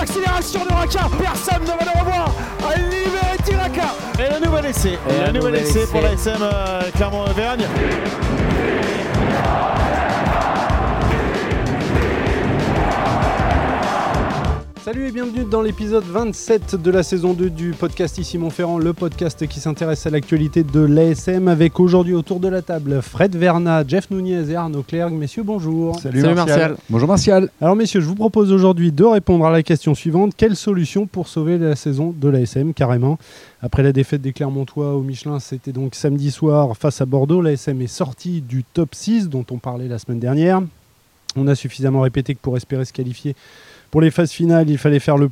l'accélération de Raka. Personne ne va le revoir. Libéré Tiraka. Et le nouvel essai. Et le nouvel essai pour la SM euh, Clermont-Auvergne. Salut et bienvenue dans l'épisode 27 de la saison 2 du podcast Ici Montferrand, le podcast qui s'intéresse à l'actualité de l'ASM avec aujourd'hui autour de la table Fred Verna, Jeff Nunez et Arnaud Clerc. Messieurs, bonjour. Salut, Martial. Bonjour Martial. Alors messieurs, je vous propose aujourd'hui de répondre à la question suivante. Quelle solution pour sauver la saison de l'ASM carrément? Après la défaite des Clermontois au Michelin, c'était donc samedi soir face à Bordeaux. L'ASM est sortie du top 6 dont on parlait la semaine dernière. On a suffisamment répété que pour espérer se qualifier pour les phases finales, il fallait faire le,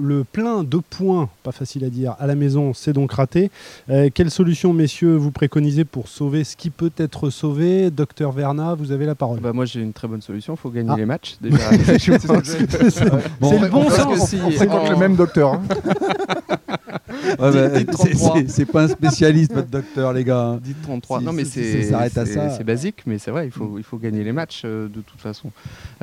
le plein de points, pas facile à dire, à la maison, c'est donc raté. Euh, quelle solution, messieurs, vous préconisez pour sauver ce qui peut être sauvé? Docteur Verna, vous avez la parole. Bah moi j'ai une très bonne solution, il faut gagner ah. les matchs déjà. c'est le bon sens. On fréquente le même docteur. Hein. c'est pas un spécialiste, votre docteur, les gars. Dites 33. non, mais c'est C'est basique, mais c'est vrai, il faut, il faut gagner les matchs euh, de toute façon.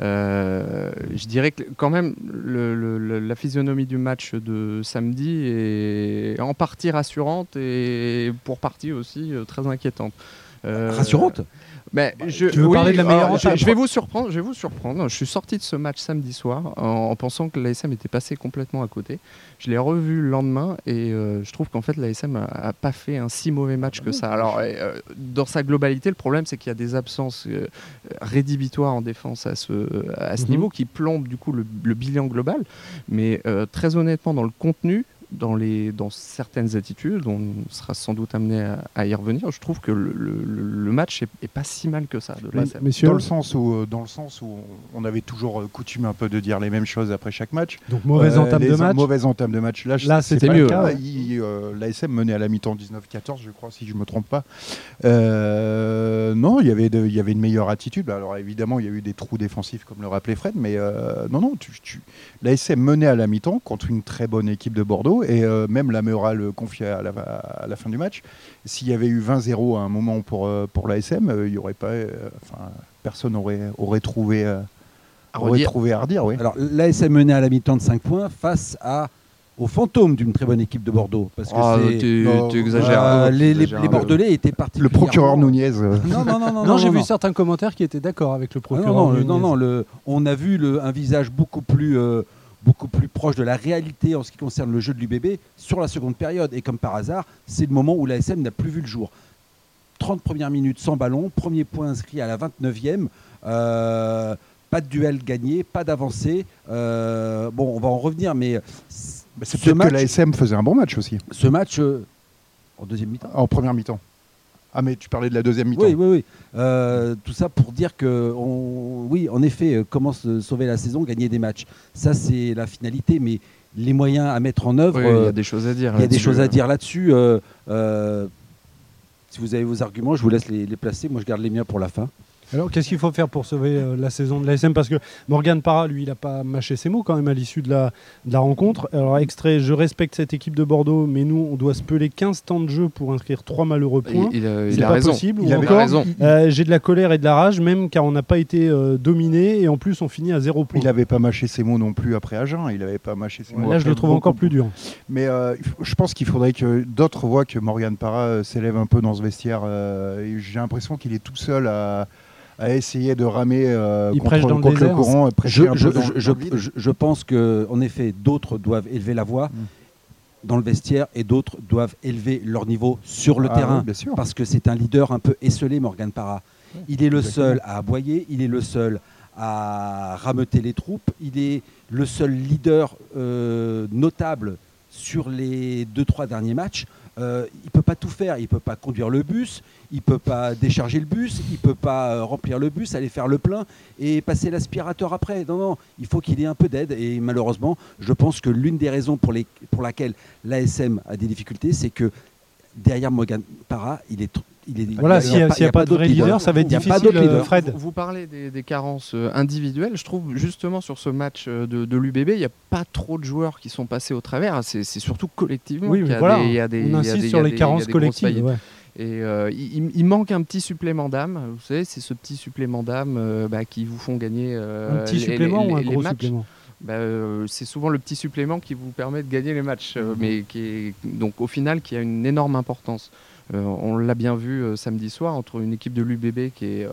Euh, je dirais que quand même, la physionomie du match de samedi est en partie rassurante et pour partie aussi euh, très inquiétante. rassurante? Mais bah, je, tu veux parler de la meilleure je, vais vous surprendre. Je vais vous surprendre. Je suis sorti de ce match samedi soir en, pensant que l'ASM était passé complètement à côté. Je l'ai revu le lendemain et euh, je trouve qu'en fait l'ASM a, a, pas fait un si mauvais match que ça. Alors euh, dans sa globalité, le problème c'est qu'il y a des absences euh, rédhibitoires en défense à ce, à ce mhm. niveau qui plombent du coup le, le bilan global. Mais très honnêtement, dans le contenu, dans, les, dans certaines attitudes, on sera sans doute amené à, y revenir. Je trouve que le, le, match est, pas si mal que ça. De dans le sens où, euh, dans le sens où on avait toujours euh, coutume un peu de dire les mêmes choses après chaque match. Donc mauvaise euh, entame de match. Mauvaise entame de match. Là, c'était mieux. L'ASM menait à la mi-temps 19-14, je crois, si je me trompe pas. non, il y avait il y avait une meilleure attitude. Alors évidemment, il y a eu des trous défensifs, comme le rappelait Fred, mais non, non, tu, tu... l'ASM menait à la mi-temps contre une très bonne équipe de Bordeaux et euh, même la Meura le confiait à la, fin du match. S'il y avait eu 20-0 à un moment pour, euh, pour l'ASM, euh, il y aurait pas, personne aurait, aurait trouvé, à aurait trouvé à redire. Oui. Alors l'ASM menait à la mi-temps de 5 points face à au fantôme d'une très bonne équipe de Bordeaux. Parce que ah, tu exagères. les, Bordelais étaient partis. Le procureur Nunez. Non, non, non, non. j'ai vu certains commentaires qui étaient d'accord avec le procureur. non, non, non, le, on a vu le, un visage beaucoup plus beaucoup plus proche de la réalité en ce qui concerne le jeu de l'UBB sur la seconde période. Et comme par hasard, c'est le moment où l'ASM n'a plus vu le jour. 30 premières minutes sans ballon, premier point inscrit à la 29e. Euh, pas de duel gagné, pas d'avancée. Euh, bon, on va en revenir, mais. c'est peut-être que l'ASM faisait un bon match aussi. Ce match, euh, en deuxième mi-temps En première mi-temps. Ah, mais tu parlais de la deuxième mi-temps. Oui, oui, oui. Euh, tout ça pour dire que, oui, en effet, euh, comment se sauver la saison, gagner des matchs. Ça, c'est la finalité, mais les moyens à mettre en œuvre. il y a euh, des choses à dire. Il y a des choses à dire là-dessus. si vous avez vos arguments, je vous laisse les, les placer. Moi, je garde les miens pour la fin. Alors, qu'est-ce qu'il faut faire pour sauver euh, la saison de l'ASM Parce que Morgan Parra, lui, il n'a pas mâché ses mots quand même à l'issue de la, la, rencontre. Alors, extrait, je respecte cette équipe de Bordeaux, mais nous, on doit se peler 15 temps de jeu pour inscrire 3 malheureux points. Il, il, pas raison. possible. Il avait raison. Euh, j'ai de la colère et de la rage, même car on n'a pas été euh, dominé et en plus, on finit à 0 points. Il n'avait pas mâché ses mots non plus après Agen. Il n'avait pas mâché ses mots. Là, je le trouve encore plus dur. Mais je pense qu'il faudrait que d'autres voient que Morgan Parra s'élève un peu dans ce vestiaire. j'ai l'impression qu'il est tout seul à à essayer de ramer euh, contre, le, courant. Je, je, je, pense qu'en effet, d'autres doivent élever la voix. Mm. dans le vestiaire et d'autres doivent élever leur niveau sur le ah terrain. parce que c'est un leader un peu esselé, Morgan Parra. Il est le seul à aboyer, il est le seul à rameuter les troupes, il est le seul leader euh, notable sur les deux trois derniers matchs. Euh, il ne peut pas tout faire. Il ne peut pas conduire le bus, il ne peut pas décharger le bus, il ne peut pas euh, remplir le bus, aller faire le plein et passer l'aspirateur après. Non, non, il faut qu'il ait un peu d'aide. Et malheureusement, je pense que l'une des raisons pour, les, laquelle l'ASM a des difficultés, c'est que derrière Morgan Parra, il est voilà, s'il n'y a, pas, de vrai leader, ça va être difficile, euh, Fred. Vous, parlez des, carences euh, individuelles. Je trouve justement sur ce match euh, de, l'UBB, il n'y a pas trop de joueurs qui sont passés au travers. C'est surtout collectivement oui, voilà. y a des, On insiste sur les carences collectives. Et il, manque un petit supplément d'âme. Vous savez, c'est ce petit supplément d'âme bah, qui vous font gagner un petit supplément ou un gros supplément bah, c'est souvent le petit supplément qui vous permet de gagner les matchs, mhm. mais qui est donc au final qui a une énorme importance. Euh, on l'a bien vu euh, samedi soir entre une équipe de l'UBB qui est,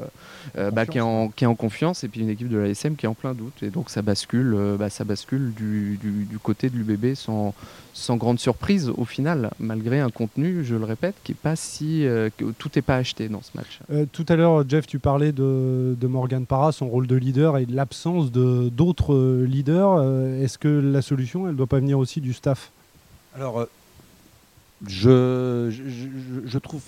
euh, bah, qui, est en, qui est en confiance et puis une équipe de l'ASM qui est en plein doute. Et donc ça bascule, bah, ça bascule du, du, côté de l'UBB sans, sans grande surprise au final, malgré un contenu, je le répète, qui est pas si. que tout n'est pas acheté dans ce match. tout à l'heure, Jeff, tu parlais de, de Morgan Parra, son rôle de leader et de l'absence d'autres leaders. Est-ce que la solution, elle ne doit pas venir aussi du staff? Alors, je, je, trouve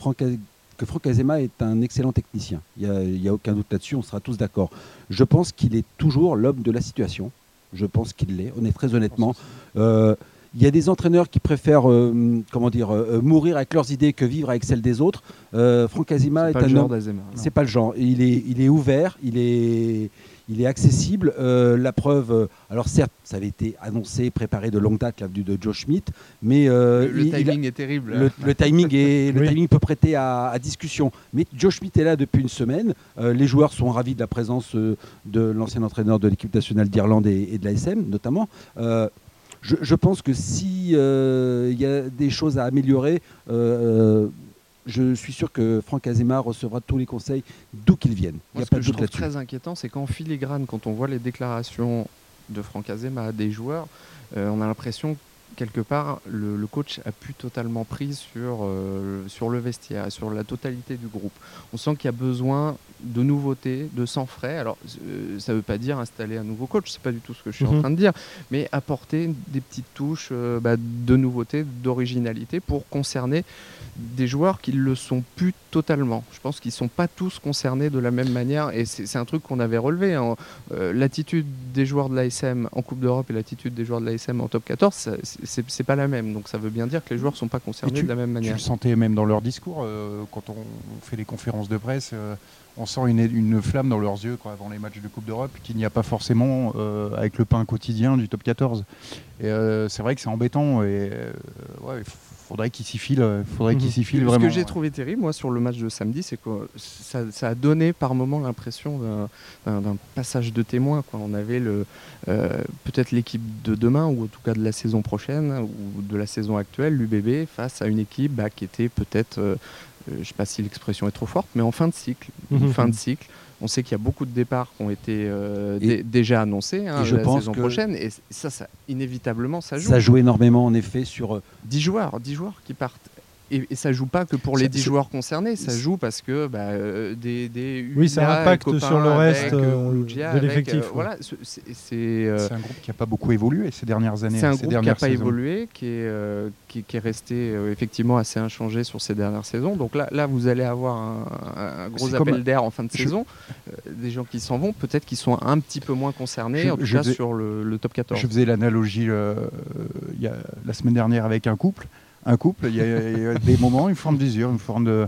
que Franck Azema est un excellent technicien. Il n'y a, aucun doute là-dessus, on sera tous d'accord. Je pense qu'il est toujours l'homme de la situation. Je pense qu'il l'est, on est très honnêtement. Euh, il y a des entraîneurs qui préfèrent euh, comment dire, euh, mourir avec leurs idées que vivre avec celles des autres. Franck Azema est, un homme. C'est pas le genre. Il est, il est ouvert, il est, il est accessible. Euh, la preuve, euh, alors certes, ça avait été annoncé, préparé de longue date, l'avenue de Joe Schmidt, mais euh, le, timing est terrible. Le, timing est, le timing peut prêter à, discussion. Mais Joe Schmidt est là depuis une semaine. les joueurs sont ravis de la présence de l'ancien entraîneur de l'équipe nationale d'Irlande et, de l'ASM, notamment. Je, pense que s'il y a des choses à améliorer, je suis sûr que Franck Azema recevra tous les conseils d'où qu'ils viennent. ce que je trouve très inquiétant, c'est qu'en filigrane, quand on voit les déclarations de Franck Azema des joueurs, euh, on a l'impression quelque part, le, coach a pu totalement prise sur, euh, sur le vestiaire, sur la totalité du groupe. On sent qu'il y a besoin de nouveautés, de sang frais. Alors, euh, ça ne veut pas dire installer un nouveau coach, c'est pas du tout ce que je suis en mhm. train de dire, mais apporter des petites touches bah, de nouveauté, d'originalité pour concerner des joueurs qui le sont plus totalement. Je pense qu'ils ne sont pas tous concernés de la même manière et c'est un truc qu'on avait relevé. Hein. Euh, l'attitude des joueurs de l'ASM en Coupe d'Europe et l'attitude des joueurs de l'ASM en top 14, c'est pas la même. Donc ça veut bien dire que les joueurs ne sont pas concernés de la même manière. Tu le sentais même dans leur discours euh, quand on fait les conférences de presse. Euh, on sent une, flamme dans leurs yeux avant les matchs de Coupe d'Europe qu'il n'y a pas forcément avec le pain quotidien du top 14. Et c'est vrai que c'est embêtant. Et ouais, faudrait qu'il s'y file, euh, faudrait mhm. s'y file vraiment. Ce que j'ai trouvé terrible, moi, sur le match de samedi, c'est que ça, a donné par moment l'impression d'un passage de témoin. Quoi. On avait le, euh, peut-être l'équipe de demain, ou en tout cas de la saison prochaine, ou de la saison actuelle, l'UBB, face à une équipe bah, qui était peut-être, euh, je ne sais pas si l'expression est trop forte, mais en fin de cycle. Mhm. Fin de cycle. On sait qu'il y a beaucoup de départs qui ont été euh, déjà annoncés hein, la saison prochaine. Et ça, ça, inévitablement, ça joue. Ça joue énormément, en effet, sur... 10 joueurs, 10 joueurs qui partent et, et, ça joue pas que pour les 10 joueurs concernés, ça joue parce que bah, euh, des, des Oui, ça impacte sur le reste euh, de l'effectif. Euh, voilà, c'est un groupe qui n'a pas beaucoup évolué ces dernières années. C'est un groupe qui n'a pas évolué, qui est, qui, qui, est resté effectivement assez inchangé sur ces dernières saisons. Donc là, là vous allez avoir un, gros appel d'air en fin de saison. des gens qui s'en vont, peut-être qu'ils sont un petit peu moins concernés, en tout cas sur le, le, top 14. Je faisais l'analogie la semaine dernière avec un couple un couple, il y, a, des moments, une forme d'usure, une forme de,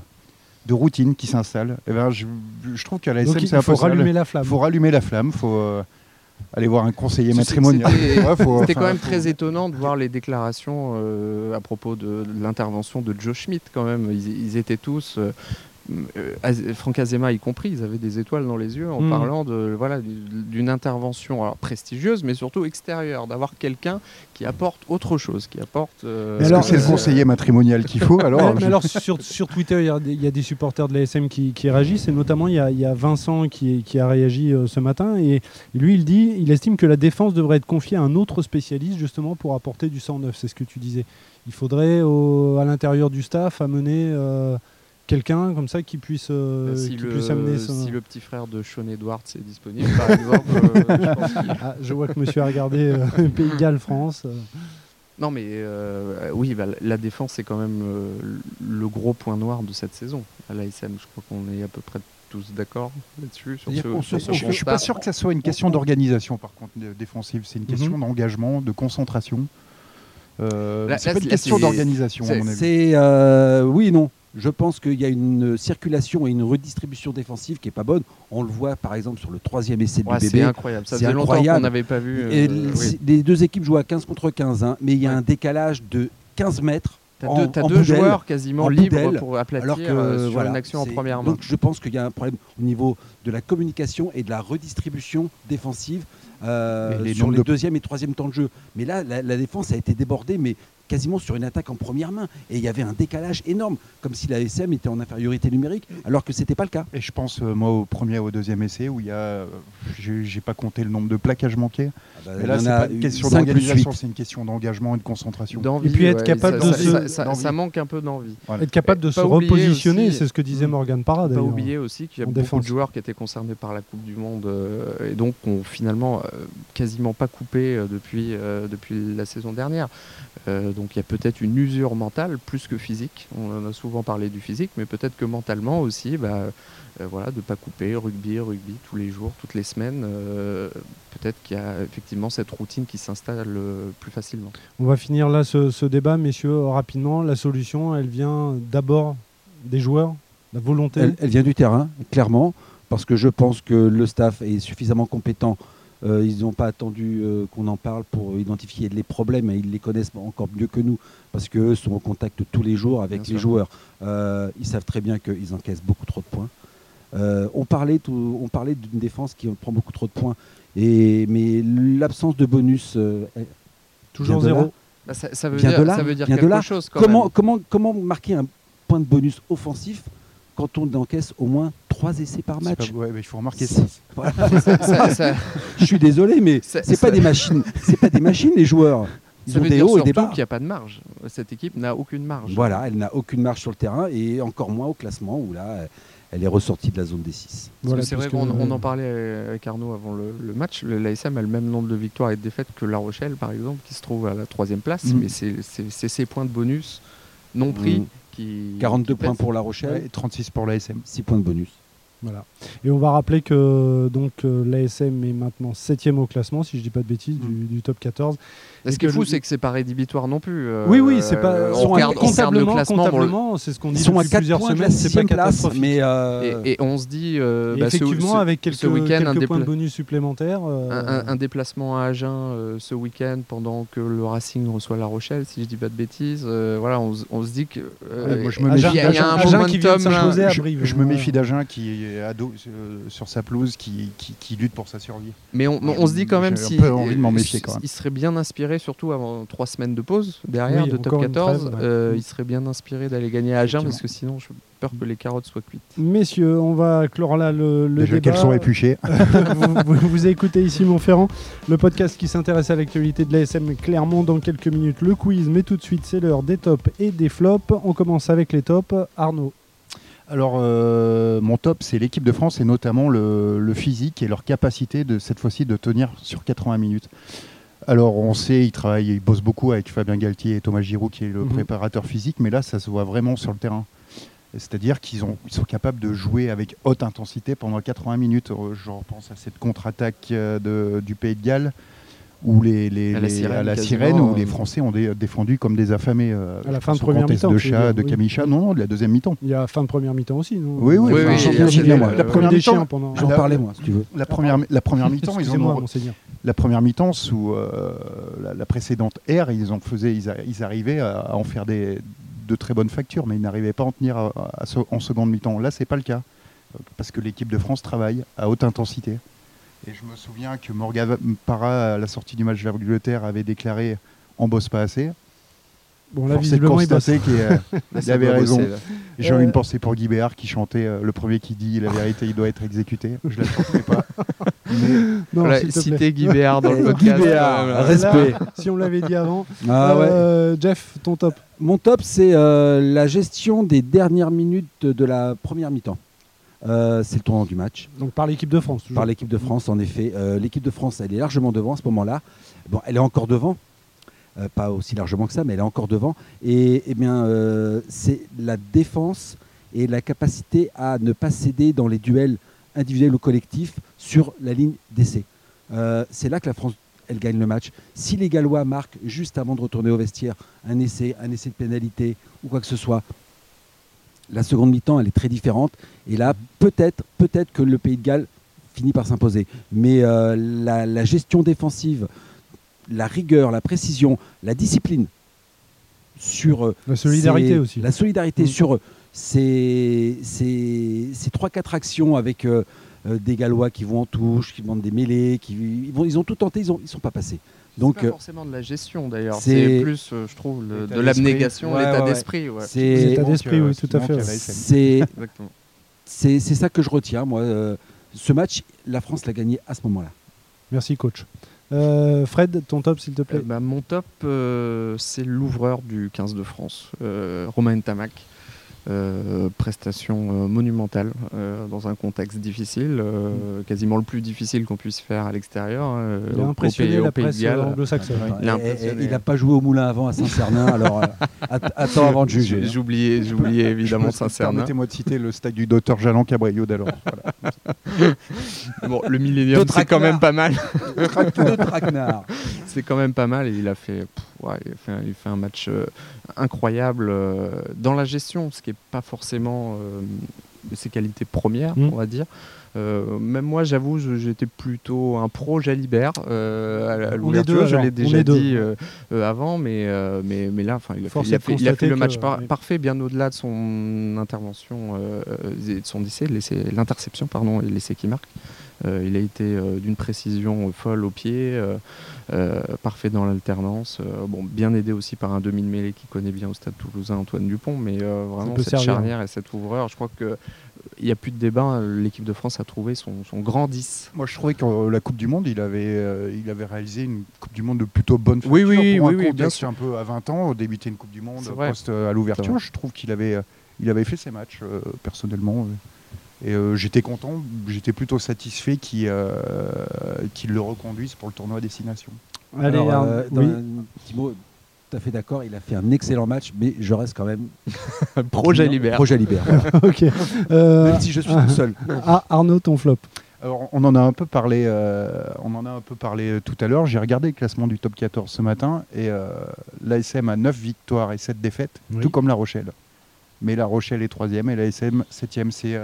de routine qui s'installe. Et ben, je, je, trouve qu'à la SM, c'est Il faut rallumer la flamme. Il faut rallumer la flamme. faut euh, aller voir un conseiller matrimonial. C'était quand même très étonnant de voir les déclarations euh, à propos de, l'intervention de Joe Schmidt. Quand même, ils, étaient tous. Euh, Franck Azema y compris, ils avaient des étoiles dans les yeux en hmm. parlant de voilà d'une intervention alors prestigieuse, mais surtout extérieure, d'avoir quelqu'un qui apporte autre chose, qui apporte. Euh, Est-ce que c'est le euh, conseiller matrimonial qu'il faut alors mais, alors sur, sur Twitter, il y, a des supporters de l'ASM qui, qui réagissent et notamment il y, y, a Vincent qui, qui a réagi ce matin et lui il dit, il estime que la défense devrait être confiée à un autre spécialiste justement pour apporter du 109. C'est ce que tu disais. Il faudrait à l'intérieur du staff amener quelqu'un comme ça qui puisse, euh, si qui le, puisse amener Si le petit frère de Sean Edwards est disponible, par exemple. Euh, je, ah, je, vois que monsieur a regardé euh, Pays de Galles, France. Non, mais oui, bah, la défense est quand même le gros point noir de cette saison à l'ASM. Je crois qu'on est à peu près tous d'accord là-dessus. je ne suis pas sûr que ça soit une question d'organisation, par contre, défensive. C'est une mhm. question d'engagement, de concentration. c'est pas une question d'organisation, à mon avis. C'est oui et non. Je pense qu'il y a une circulation et une redistribution défensive qui n'est pas bonne. On le voit par exemple sur le troisième essai du bébé. C'est incroyable. Ça faisait longtemps qu'on n'avait pas vu. Euh, les deux équipes jouent à 15 contre 15, hein, mais il y a un décalage de 15 mètres. Tu as deux, joueurs quasiment libres pour aplatir alors que, euh, sur une action en première main. Donc je pense qu'il y a un problème au niveau de la communication et de la redistribution défensive euh, sur les deuxième et troisième temps de jeu. Mais là, la, la, défense a été débordée, mais quasiment sur une attaque en première main. Et il y avait un décalage énorme, comme si la SM était en infériorité numérique, alors que ce n'était pas le cas. Et je pense, euh, moi, au premier et au deuxième essai, où il y a. Euh, j'ai pas compté le nombre de plaquages manqués. Ah bah, mais là, c'est pas une question d'organisation, c'est une question d'engagement et de concentration. Et puis être capable de se... ça, manque un peu d'envie. Être capable de se repositionner, c'est ce que disait Morgan Parra Pas oublier aussi qu'il y a beaucoup de joueurs qui étaient concernés par la Coupe du Monde euh, et donc ont finalement quasiment pas coupé depuis, depuis la saison dernière. Donc il y a peut-être une usure mentale plus que physique. On en a souvent parlé du physique, mais peut-être que mentalement aussi, bah, euh, voilà, de ne pas couper, rugby, rugby tous les jours, toutes les semaines. Euh, peut-être qu'il y a effectivement cette routine qui s'installe euh, plus facilement. On va finir là ce, débat, messieurs, rapidement. La solution, elle vient d'abord des joueurs, la volonté. elle vient du terrain, clairement, parce que je pense que le staff est suffisamment compétent euh, ils n'ont pas attendu euh, qu'on en parle pour identifier les problèmes et ils les connaissent encore mieux que nous parce qu'eux sont en contact tous les jours avec les joueurs. Euh, ils savent très bien qu'ils encaissent beaucoup trop de points. on parlait, on parlait d'une défense qui prend beaucoup trop de points, et, mais l'absence de bonus. Toujours zéro. Bah, ça, veut dire, ça, veut dire, quelque chose. comment, comment, comment marquer un point de bonus offensif quand on encaisse au moins 3 essais par match. ouais, mais il faut remarquer ça. Je suis désolé, mais c'est pas des machines. C'est pas des machines les joueurs. Ils ça veut dire surtout qu'il n'y a pas de marge. Cette équipe n'a aucune marge. Voilà, elle n'a aucune marge sur le terrain et encore moins au classement où là, elle est ressortie de la zone des 6. c'est vrai qu'on on en parlait avec Arnaud avant le, match. L'ASM a le même nombre de victoires et de défaites que La Rochelle, par exemple, qui se trouve à la troisième place. Mm. Mais c'est ses points de bonus non pris mm. 42 points pour La Rochelle. et 36 pour l'ASM. 6 points de bonus. Voilà. Et on va rappeler que donc euh, l'ASM est maintenant 7 au classement, si je dis pas de bêtises, du, mm. top 14. Ce qui est fou, c'est que c'est pas rédhibitoire non plus. Euh, oui, oui, c'est pas. On regarde, comptablement, comptablement c'est ce qu'on dit depuis plusieurs semaines, c'est pas catastrophique. Mais euh, et, on se dit. Bah, effectivement, avec quelques, ce quelques points de bonus supplémentaires. Un, déplacement à Agen ce week-end pendant que le Racing reçoit La Rochelle, si je dis pas de bêtises. voilà, on, se dit que. moi, je me méfie. Il y a un momentum. Je me méfie d'Agen qui ado euh, sur sa pelouse qui, lutte pour sa survie. Mais on, se dit quand même si il serait bien inspiré, surtout avant trois semaines de pause derrière de top 14, euh, il serait bien inspiré d'aller gagner à Agen parce que sinon je peur que les carottes soient cuites. Messieurs, on va clore là le, le débat. qu'elles sont épluchées. vous, vous, écoutez ici Montferrand, le podcast qui s'intéresse à l'actualité de l'ASM clairement dans quelques minutes. Le quiz, mais tout de suite c'est l'heure des tops et des flops. On commence avec les tops. Arnaud. Alors, euh, mon top, c'est l'équipe de France et notamment le, physique et leur capacité de cette fois-ci de tenir sur 80 minutes. Alors, on sait, ils travaillent, ils bossent beaucoup avec Fabien Galtier et Thomas Giroud, qui est le mhm. préparateur physique, mais là, ça se voit vraiment sur le terrain. C'est-à-dire qu'ils sont capables de jouer avec haute intensité pendant 80 minutes. Euh, je repense à cette contre-attaque euh, du Pays de Galles où les, les, à la sirène, où les euh, Français ont défendu comme des affamés. Euh, à la fin de première mi-temps. De, chat, de Camicha, non, non, de la deuxième mi-temps. Il y a fin de première mi-temps aussi, non Oui, oui, La première mi-temps, j'en parlais moi, si tu veux. La première, la première mi-temps, ils ont. La première mi-temps, sous euh, la, précédente ère, ils, ils, arrivaient à, en faire des, de très bonnes factures, mais ils n'arrivaient pas à en tenir en seconde mi-temps. Là, c'est pas le cas, parce que l'équipe de France travaille à haute intensité. Et je me souviens que Morgan Parra, à la sortie du match de l'Angleterre, avait déclaré On bosse pas assez. Bon, là, visiblement, il, qu'il il avait raison. J'ai eu une pensée pour Guy Béard qui chantait euh, le premier qui dit la vérité, il doit être exécuté. Je la chanterai pas. Mais... citer Guy Béard dans le podcast. Guy Béard, respect. si on l'avait dit avant. Ah, euh, Jeff, ton top Mon top, c'est euh, la gestion des dernières minutes de la première mi-temps. Euh, c'est le tournant du match. Donc par l'équipe de France Par l'équipe de France, en effet. Euh, l'équipe de France, elle est largement devant à ce moment-là. Bon, elle est encore devant. Euh, pas aussi largement que ça, mais elle est encore devant. Et, eh bien, c'est la défense et la capacité à ne pas céder dans les duels individuels ou collectifs sur la ligne d'essai. c'est là que la France elle gagne le match. Si les Gallois marquent juste avant de retourner au vestiaire un essai, un essai de pénalité ou quoi que ce soit, la seconde mi-temps, elle est très différente. Et là, peut-être peut-être que le Pays de Galles finit par s'imposer. Mais euh, la, gestion défensive, la rigueur, la précision, la discipline sur... Euh, la solidarité aussi. La solidarité mm. sur ces, ces, ces 3-4 actions avec... Euh, des Gallois qui vont en touche, qui demandent des mêlées, qui, ils, vont, ils ont tout tenté, ils ne sont pas passés. Donc, pas forcément de la gestion d'ailleurs, c'est plus, je trouve, de l'abnégation, l'état d'esprit. C'est l'état d'esprit, oui, tout à fait. C'est ça que je retiens, moi. ce match, la France l'a gagné à ce moment-là. Merci, coach. Euh, Fred, ton top, s'il te plaît. Euh, bah, mon top, euh, c'est l'ouvreur du 15 de France, Romain Tamac. Euh, prestation euh, monumentale euh, dans un contexte difficile, quasiment le plus difficile qu'on puisse faire à l'extérieur. Il a impressionné la presse anglo-saxonne. Il n'a pas joué au Moulin avant à Saint-Cernin, alors attends avant de juger. Hein. J'oubliais, j'oubliais évidemment Saint-Cernin. Permettez-moi de citer le stade du docteur Jalan Cabrillo d'alors. bon, le Millennium, c'est quand même pas mal. c'est quand même pas mal et il a fait, il, fait un, il fait un match incroyable dans la gestion, ce qui est pas forcément euh, ses qualités premières, mm. on va dire. Euh, même moi, j'avoue, j'étais plutôt un pro Jalibert euh, à l'ouverture. Je l'ai déjà dit avant, mais, mais, mais là, il a, fait, il a, fait, il a fait le match parfait, bien au-delà de son intervention, de son essai, l'interception, pardon, et l'essai qui marque. il a été d'une précision folle au pied. Euh, parfait dans l'alternance. Euh, bon, bien aidé aussi par un demi de mêlée qui connaît bien au stade toulousain, Antoine Dupont, mais euh, vraiment cette charnière et cet ouvreur, je crois que il n'y a plus de débat. L'équipe de France a trouvé son, grand 10. Moi, je trouvais que la Coupe du Monde, il avait, il avait réalisé une Coupe du Monde de plutôt bonne Oui, oui, oui, oui bien sûr. un peu à 20 ans, débuter une Coupe du Monde post à l'ouverture. Je trouve qu'il avait, il avait fait ses matchs personnellement. Et j'étais content, j'étais plutôt satisfait qu'ils le reconduisent pour le tournoi à destination. Allez, euh, Thibaut, tout à fait d'accord, il a fait un excellent match, mais je reste quand même. Projet Libère. Projet Libère. ok. Euh, même si je suis tout seul. Ah, Arnaud, ton flop. Alors, on en a un peu parlé, euh, on en a un peu parlé tout à l'heure. J'ai regardé le classement du top 14 ce matin et l'ASM a 9 victoires et 7 défaites, tout comme La Rochelle. Mais La Rochelle est troisième et l'ASM septième. C'est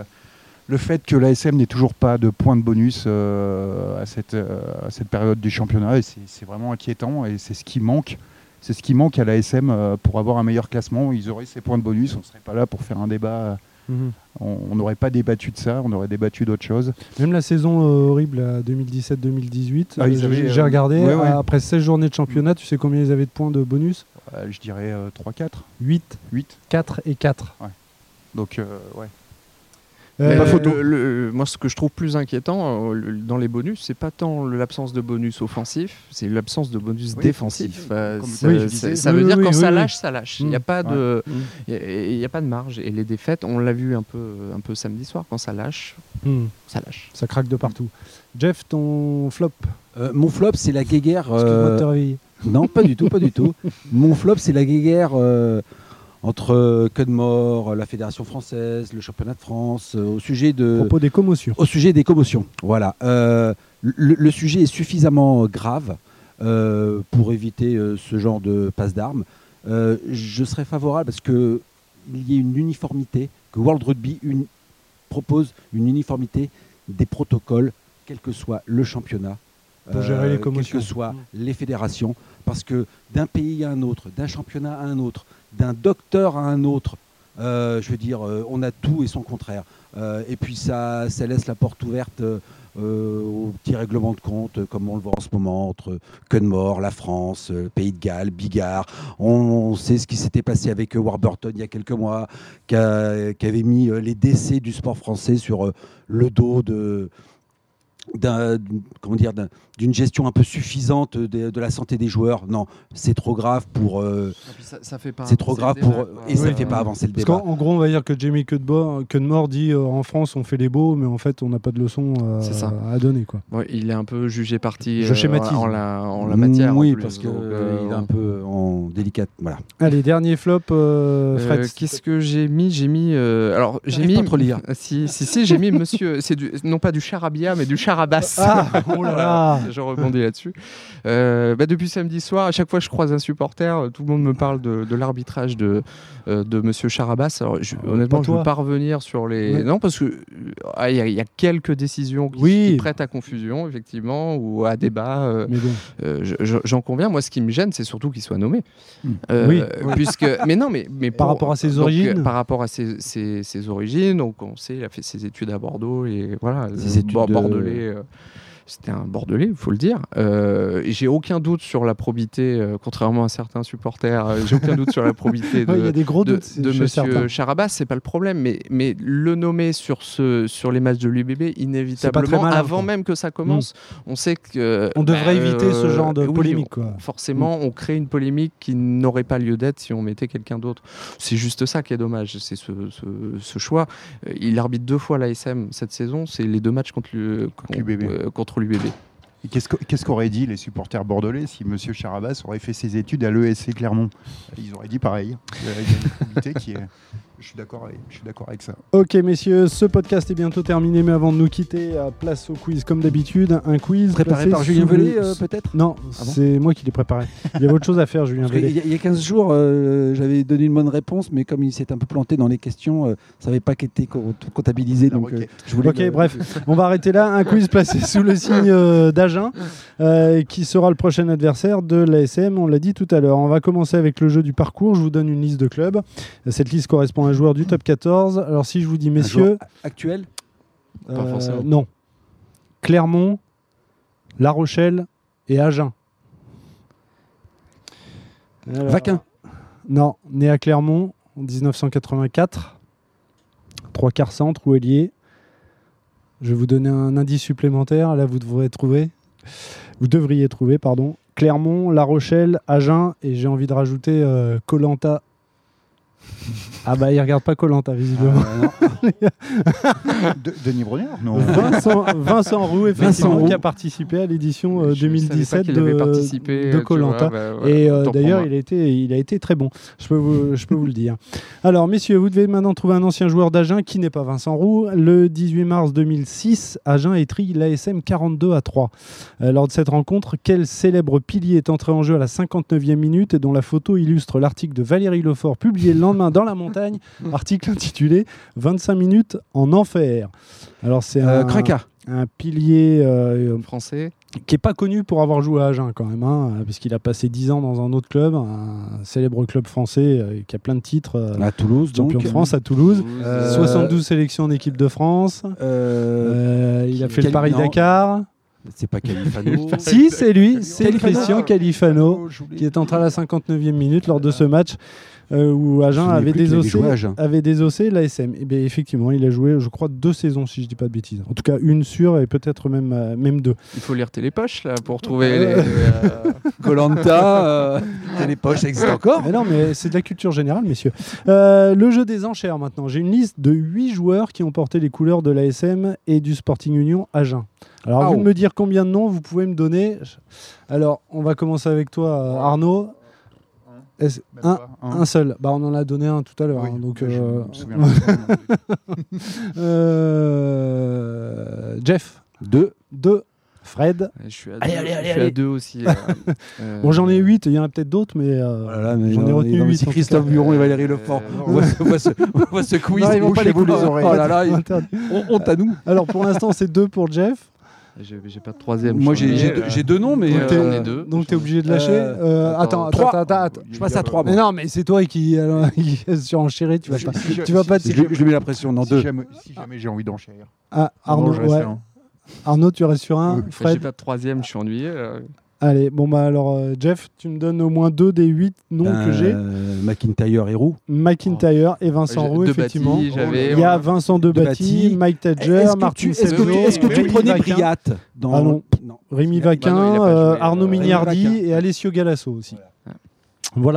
le fait que l'ASM n'ait toujours pas de points de bonus euh, à, cette, euh, à, cette, période du championnat, c'est vraiment inquiétant et c'est ce qui manque. C'est ce qui manque à l'ASM euh, pour avoir un meilleur classement. Ils auraient ces points de bonus, on ne serait pas là pour faire un débat. Mhm. On n'aurait pas débattu de ça, on aurait débattu d'autre chose. Même la saison horrible 2017-2018, ah, j'ai regardé, après 16 journées de championnat, tu sais combien ils avaient de points de bonus? Je dirais 3-4. 8. 8. 4 et 4. Donc, ouais. Euh, moi, ce que je trouve plus inquiétant euh, dans les bonus, c'est pas tant l'absence de bonus offensif, c'est l'absence de bonus défensif. Euh, ça, veut dire quand ça lâche, ça lâche. Il n'y a mm. pas de, il a pas de marge. Et les défaites, on l'a vu un peu, un peu samedi soir, quand ça lâche, mm. ça lâche. Ça craque de partout. Jeff, ton flop? Mon flop, c'est la guéguerre. Non, pas du tout, pas du tout. Mon flop, c'est la guéguerre entre Cudmore, la Fédération française, le championnat de France, euh, au sujet de. propos des commotions. Au sujet des commotions. Voilà. Euh, le, sujet est suffisamment grave euh, pour éviter ce genre de passe d'armes. je serais favorable parce qu'il y ait une uniformité, que World Rugby propose une uniformité des protocoles, quel que soit le championnat, pour gérer les commotions. quelles que soient les fédérations, parce que d'un pays à un autre, d'un championnat à un autre, d'un docteur à un autre. Euh, je veux dire, euh, on a tout et son contraire. Euh, et puis ça, ça laisse la porte ouverte aux petits règlements de compte, comme on le voit en ce moment, entre Cunmore, la France, Pays de Galles, Bigard. On, sait ce qui s'était passé avec Warburton il y a quelques mois, qui, avait mis les décès du sport français sur le dos de comment dire d'une gestion un peu suffisante de, la santé des joueurs. Non, c'est trop grave pour. Euh, c'est trop grave pour et ça ne fait pas avancer le débat. En, gros, on va dire que Jamie Cudmore dit euh, en France on fait les beaux, mais en fait on n'a pas de leçons euh, à donner quoi. il est un peu jugé parti. Je schématise. En, la, en la matière. Oui, parce qu'il est un peu en délicate. Voilà. Allez, dernier flop. Fred. Qu'est-ce que j'ai mis? J'ai mis. alors j'ai mis. Pas trop lire. si si si, j'ai mis Monsieur. C'est non pas du charabia, mais du Charabas. Ah, oh là là. je rebondis là-dessus. Euh, bah, depuis samedi soir, à chaque fois que je croise un supporter, tout le monde me parle de, de l'arbitrage de, euh, de Monsieur Charabas. Alors, je, honnêtement, je ne veux pas revenir sur les. Non, parce que ah, il y, a quelques décisions qui, oui. prêtent à confusion, effectivement, ou à débat. Euh, euh, j'en conviens. Moi, ce qui me gêne, c'est surtout qu'il soit nommé. Hmm. oui. Puisque, mais non, mais, mais par rapport à ses origines. par rapport à ses, ses, origines, donc on sait, il a fait ses études à Bordeaux et voilà, ses études bordelais c'était un Bordelais, il faut le dire. Euh, j'ai aucun doute sur la probité, euh, contrairement à certains supporters, euh, j'ai aucun doute sur la probité de, des gros de, de Monsieur Charabas, c'est pas le problème, mais, mais le nommer sur, ce, sur les matchs de l'UBB, inévitablement, avant même que ça commence, mm. on sait que. On devrait éviter ce genre de polémique. Forcément, mm. on crée une polémique qui n'aurait pas lieu d'être si on mettait quelqu'un d'autre. C'est juste ça qui est dommage, c'est ce, ce, choix. Il arbitre deux fois l'ASM cette saison, c'est les deux matchs contre l'UBB. contre l'UBB. Qu'est-ce qu'auraient dit les supporters bordelais si M. Charabas aurait fait ses études à l'ESC Clermont? Ils auraient dit pareil. Il y a une probité qui est je suis d'accord avec, je suis d'accord avec ça. Ok messieurs, ce podcast est bientôt terminé, mais avant de nous quitter, place au quiz comme d'habitude. Un quiz préparé par Julien Velay euh, peut-être? Non, ah c'est moi qui l'ai préparé. Il y avait autre chose à faire, Julien Velay. Il y, a 15 jours, euh, j'avais donné une bonne réponse, mais comme il s'est un peu planté dans les questions, euh, ça n'avait pas été comptabilisé. Donc, je voulais ok, bref, on va arrêter là. Un quiz placé sous le signe d'Agen, qui sera le prochain adversaire de l'ASM. On l'a dit tout à l'heure. On va commencer avec le jeu du parcours. Je vous donne une liste de clubs. Cette liste correspond à joueur du top 14. Alors si je vous dis messieurs... Actuel? Euh, Non. Clermont, La Rochelle et Agen. Vaquin Non, né à Clermont en 1984. Trois quarts centre ou ailier. Je vais vous donner un indice supplémentaire. Là, vous devrez trouver. Vous devriez trouver, pardon. Clermont, La Rochelle, Agen et j'ai envie de rajouter Colanta ah bah il regarde pas Colanta visiblement. Ah, Denis Brognard Non. Vincent, Vincent Roux effectivement qui a participé à l'édition 2017 euh, de Colanta. Bah, et euh, d'ailleurs il a été il a été très bon. Je peux vous je peux vous le dire. Alors messieurs vous devez maintenant trouver un ancien joueur d'Agen qui n'est pas Vincent Roux. Le 18 mars 2006 Agen étrit l'ASM 42 à 3. Euh, lors de cette rencontre quel célèbre pilier est entré en jeu à la 59e minute et dont la photo illustre l'article de Valérie Lefort publié le lendemain dans la montagne, article intitulé 25 minutes en enfer. Alors c'est euh, un, un pilier euh, français qui est pas connu pour avoir joué à Agen quand même, hein, puisqu'il a passé 10 ans dans un autre club, un célèbre club français euh, qui a plein de titres. à Toulouse, champion de France à Toulouse, 72 sélections en équipe de France. il a fait le Paris-Dakar. C'est pas Califano. si, c'est lui, c'est Christian Califano, qui est entré à la 59e minute lors de ce match. Euh, où Agen avait désossé, avait désossé l'ASM. Et bien effectivement, il a joué, je crois, deux saisons, si je dis pas de bêtises. En tout cas, une sûre et peut-être même, euh, même deux. Il faut lire Télépoche là pour trouver les. Colanta, euh, Télépoche existe encore. Mais non, mais c'est de la culture générale, messieurs. le jeu des enchères maintenant. J'ai une liste de huit joueurs qui ont porté les couleurs de l'ASM et du Sporting Union Agen. Alors, vous me dire combien de noms vous pouvez me donner. Alors, on va commencer avec toi, Arnaud un, un, seul? Bah, on en a donné un tout à l'heure. Hein, donc, euh... euh... Jeff. Deux. Deux. Fred. Je suis à, allez, deux, allez, allez, je suis à deux aussi. euh... bon, j'en ai huit. Il y en a peut-être d'autres, mais, euh, voilà, mais j'en ai retenu huit. Si Christophe Buron et Valérie Lefort on voit ce, ce quiz. Non, ils vont pas les les oreilles. Oh là là, honte à nous. Alors, pour l'instant, c'est deux pour Jeff. J'ai pas de troisième. Moi, j'ai deux noms, mais. Donc, euh, deux. Donc, t'es obligé de lâcher. Euh, euh, attends, attends, attends, attends, Je passe à trois. Mais non, mais c'est toi qui, est sur enchérir. Tu vas pas. Tu vas pas. Je lui mets la pression dans deux. Si jamais j'ai envie d'enchérir. Ah, Arnaud, ouais. Arnaud, tu restes sur un. Fred. J'ai pas de troisième, je suis ennuyé. Allez, bon bah alors Jeff, tu me donnes au moins deux des huit noms que j'ai. McIntyre et Roux. McIntyre et Vincent Roux, effectivement. Il y a Vincent Debati, Mike Tadger, Martin Est-ce que, tu prenais Briat dans... Ah non. Rémi Vaquin, Arnaud Mignardi et Alessio Galasso aussi. Voilà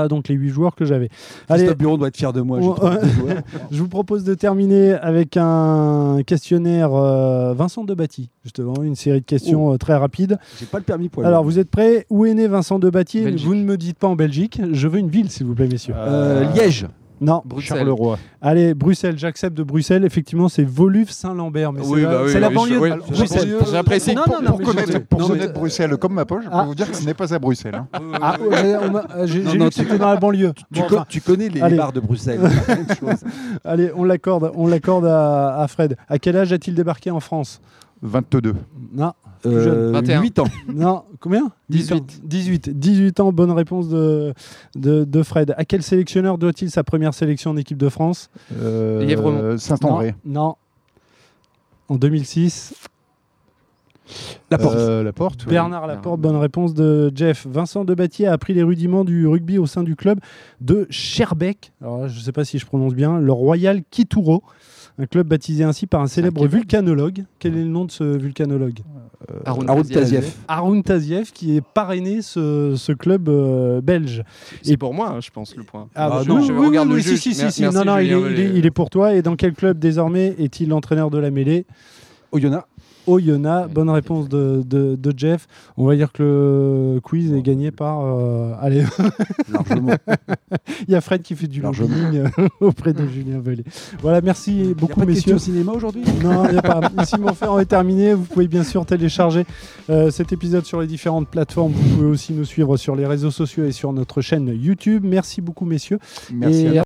donc les huit joueurs que j'avais. Allez, bureau doit être fier de moi. je vous propose de terminer avec un questionnaire euh, Vincent Debatty, justement, une série de questions oh. euh, très rapides. J'ai pas le permis pour. Alors vous êtes prêts? Où est né Vincent Debatty Vous ne me dites pas en Belgique. Je veux une ville, s'il vous plaît, messieurs. Euh, Liège. Non. Bruxelles. Charleroi. Allez, Bruxelles, j'accepte de Bruxelles. Effectivement, c'est Voluve Saint-Lambert. Mais Oui, c'est bah la, oui, c'est la oui, banlieue. oui, j'ai- Bruxelles. j'apprécie. Non, pour non, non, pour connaître, pour Bruxelles comme ma poche, je peux Ah. vous dire que ce n'est pas à Bruxelles. hein. Ah, m'a- j'ai lu que c'était dans la banlieue. Tu, Bon, co- enfin, tu connais les, allez. bars de Bruxelles. allez, on l'accorde, on l'accorde à, à Fred. À quel âge a-t-il débarqué en France? 22. Non, Euh, jeune. 21. 8 ans. non, combien 18. ans. 18. 18 ans, bonne réponse de, de, de Fred. À quel sélectionneur doit-il sa première sélection en équipe de France? Euh. Saint-André. Non, non. En 2006. La porte. Euh, la porte. oui. Bernard Laporte, bonne réponse de Jeff. Vincent Debatier a appris les rudiments du rugby au sein du club de Scherbeck. Alors là, je ne sais pas si je prononce bien. Le Royal Kitouro, un club baptisé ainsi par un célèbre vulcanologue. Quel est le nom de ce vulcanologue Haroun Haroun Tazieff. Tazieff. Haroun Tazieff, qui est parrainé ce, ce club euh, belge. C'est pour moi, hein, je pense, le point. Ah, je, non, je oui, regarde oui, le oui, juge. Si, si, Mer- si, merci, non, non, il est, Julien il est- Velay. il est pour toi. Et dans quel club désormais est-il l'entraîneur de la mêlée? Oyonnax. Oyonnax, bonne réponse de, de- de Jeff. On va dire que le quiz est gagné par. euh, allez, Largement. il y a Fred qui fait du lobbying euh, auprès de Julien Velay. Voilà, merci y a beaucoup, de messieurs. question cinéma aujourd'hui? Non, il n'y a pas. Ici, mon frère est terminé. Vous pouvez bien sûr télécharger euh, cet épisode sur les différentes plateformes. Vous pouvez aussi nous suivre sur les réseaux sociaux et sur notre chaîne YouTube. Merci beaucoup, messieurs. Merci Et à